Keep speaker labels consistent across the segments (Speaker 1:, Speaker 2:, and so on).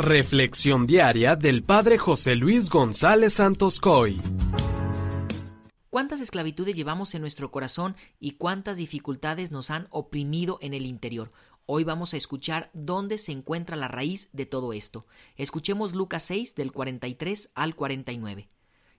Speaker 1: Reflexión diaria del Padre José Luis González Santos Coy.
Speaker 2: ¿Cuántas esclavitudes llevamos en nuestro corazón y cuántas dificultades nos han oprimido en el interior? Hoy vamos a escuchar dónde se encuentra la raíz de todo esto. Escuchemos Lucas 6 del 43 al 49.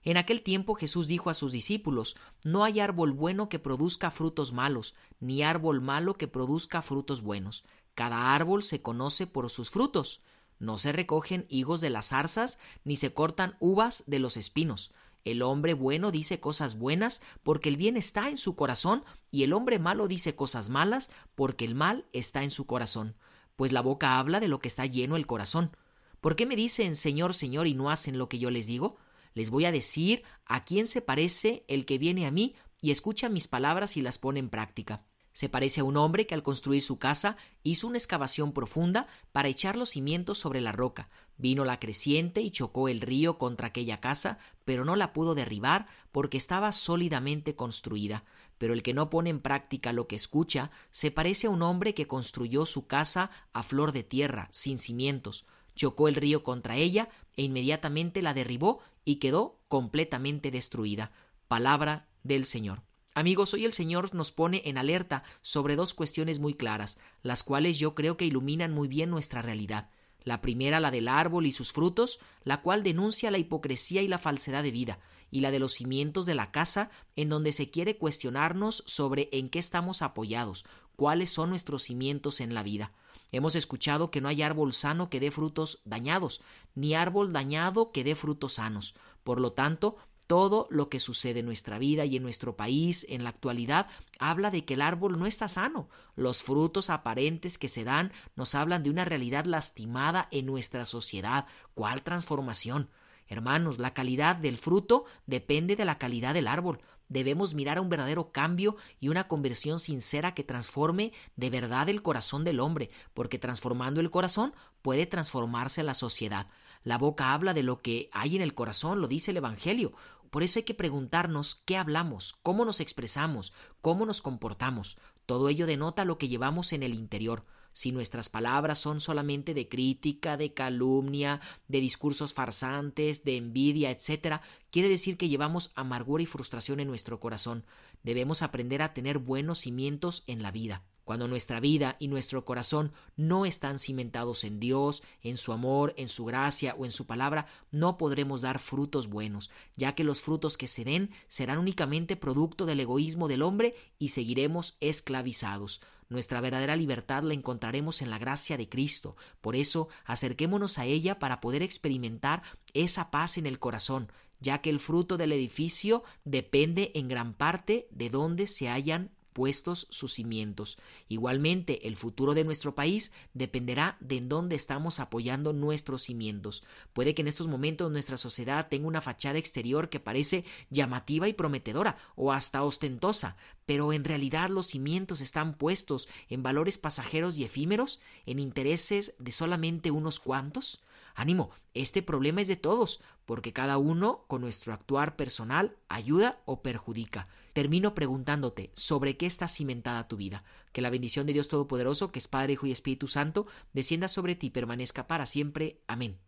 Speaker 2: En aquel tiempo Jesús dijo a sus discípulos, No hay árbol bueno que produzca frutos malos, ni árbol malo que produzca frutos buenos. Cada árbol se conoce por sus frutos. No se recogen higos de las zarzas, ni se cortan uvas de los espinos. El hombre bueno dice cosas buenas porque el bien está en su corazón, y el hombre malo dice cosas malas porque el mal está en su corazón. Pues la boca habla de lo que está lleno el corazón. ¿Por qué me dicen Señor, Señor y no hacen lo que yo les digo? Les voy a decir a quién se parece el que viene a mí y escucha mis palabras y las pone en práctica. Se parece a un hombre que al construir su casa hizo una excavación profunda para echar los cimientos sobre la roca. Vino la creciente y chocó el río contra aquella casa, pero no la pudo derribar porque estaba sólidamente construida. Pero el que no pone en práctica lo que escucha se parece a un hombre que construyó su casa a flor de tierra, sin cimientos. Chocó el río contra ella e inmediatamente la derribó y quedó completamente destruida. Palabra del Señor. Amigos, hoy el Señor nos pone en alerta sobre dos cuestiones muy claras, las cuales yo creo que iluminan muy bien nuestra realidad. La primera, la del árbol y sus frutos, la cual denuncia la hipocresía y la falsedad de vida, y la de los cimientos de la casa, en donde se quiere cuestionarnos sobre en qué estamos apoyados, cuáles son nuestros cimientos en la vida. Hemos escuchado que no hay árbol sano que dé frutos dañados, ni árbol dañado que dé frutos sanos. Por lo tanto, todo lo que sucede en nuestra vida y en nuestro país en la actualidad habla de que el árbol no está sano. Los frutos aparentes que se dan nos hablan de una realidad lastimada en nuestra sociedad. ¿Cuál transformación? Hermanos, la calidad del fruto depende de la calidad del árbol. Debemos mirar a un verdadero cambio y una conversión sincera que transforme de verdad el corazón del hombre, porque transformando el corazón puede transformarse la sociedad. La boca habla de lo que hay en el corazón, lo dice el Evangelio. Por eso hay que preguntarnos qué hablamos, cómo nos expresamos, cómo nos comportamos. Todo ello denota lo que llevamos en el interior. Si nuestras palabras son solamente de crítica, de calumnia, de discursos farsantes, de envidia, etc., quiere decir que llevamos amargura y frustración en nuestro corazón. Debemos aprender a tener buenos cimientos en la vida. Cuando nuestra vida y nuestro corazón no están cimentados en Dios, en su amor, en su gracia o en su palabra, no podremos dar frutos buenos, ya que los frutos que se den serán únicamente producto del egoísmo del hombre y seguiremos esclavizados. Nuestra verdadera libertad la encontraremos en la gracia de Cristo. Por eso, acerquémonos a ella para poder experimentar esa paz en el corazón, ya que el fruto del edificio depende en gran parte de dónde se hayan puestos sus cimientos. Igualmente, el futuro de nuestro país dependerá de en dónde estamos apoyando nuestros cimientos. Puede que en estos momentos nuestra sociedad tenga una fachada exterior que parece llamativa y prometedora o hasta ostentosa, pero en realidad los cimientos están puestos en valores pasajeros y efímeros, en intereses de solamente unos cuantos. Ánimo, este problema es de todos, porque cada uno con nuestro actuar personal ayuda o perjudica. Termino preguntándote sobre qué está cimentada tu vida. Que la bendición de Dios Todopoderoso, que es Padre, Hijo y Espíritu Santo, descienda sobre ti y permanezca para siempre. Amén.